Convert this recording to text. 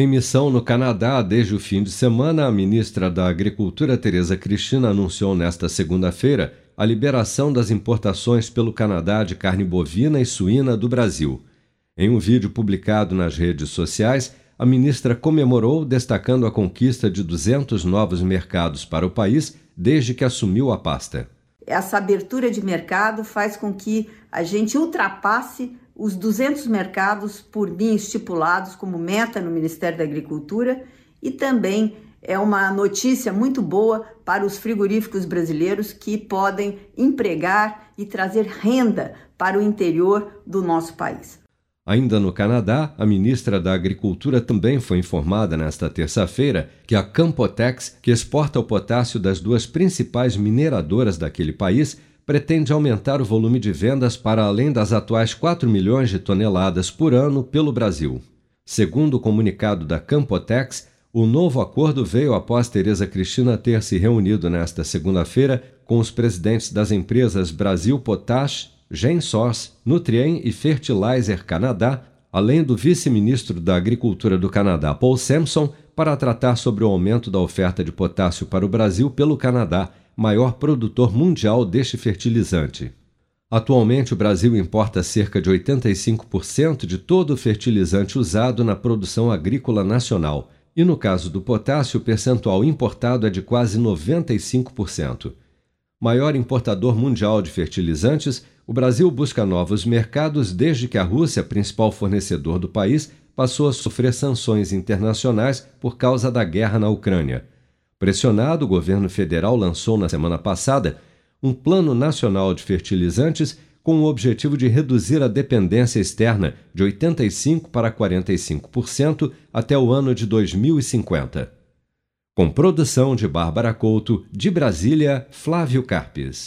Em missão no Canadá desde o fim de semana, a ministra da Agricultura, Tereza Cristina, anunciou nesta segunda-feira a liberação das importações pelo Canadá de carne bovina e suína do Brasil. Em um vídeo publicado nas redes sociais, a ministra comemorou, destacando a conquista de 200 novos mercados para o país desde que assumiu a pasta. Essa abertura de mercado faz com que a gente ultrapasse os 200 mercados por mim estipulados como meta no Ministério da Agricultura e também é uma notícia muito boa para os frigoríficos brasileiros que podem empregar e trazer renda para o interior do nosso país. Ainda no Canadá, a ministra da Agricultura também foi informada nesta terça-feira que a Campotex, que exporta o potássio das duas principais mineradoras daquele país, pretende aumentar o volume de vendas para além das atuais 4 milhões de toneladas por ano pelo Brasil. Segundo o comunicado da Campotex, o novo acordo veio após Tereza Cristina ter se reunido nesta segunda-feira com os presidentes das empresas Brasil Potash, Gensource, Nutrien e Fertilizer Canadá, além do vice-ministro da Agricultura do Canadá, Paul Sampson, para tratar sobre o aumento da oferta de potássio para o Brasil pelo Canadá maior produtor mundial deste fertilizante. Atualmente, o Brasil importa cerca de 85% de todo o fertilizante usado na produção agrícola nacional, e no caso do potássio, o percentual importado é de quase 95%. Maior importador mundial de fertilizantes, o Brasil busca novos mercados desde que a Rússia, principal fornecedor do país, passou a sofrer sanções internacionais por causa da guerra na Ucrânia. Pressionado, o governo federal lançou na semana passada um Plano Nacional de Fertilizantes com o objetivo de reduzir a dependência externa de 85% para 45% até o ano de 2050. Com produção de Bárbara Couto, de Brasília, Flávio Carpes.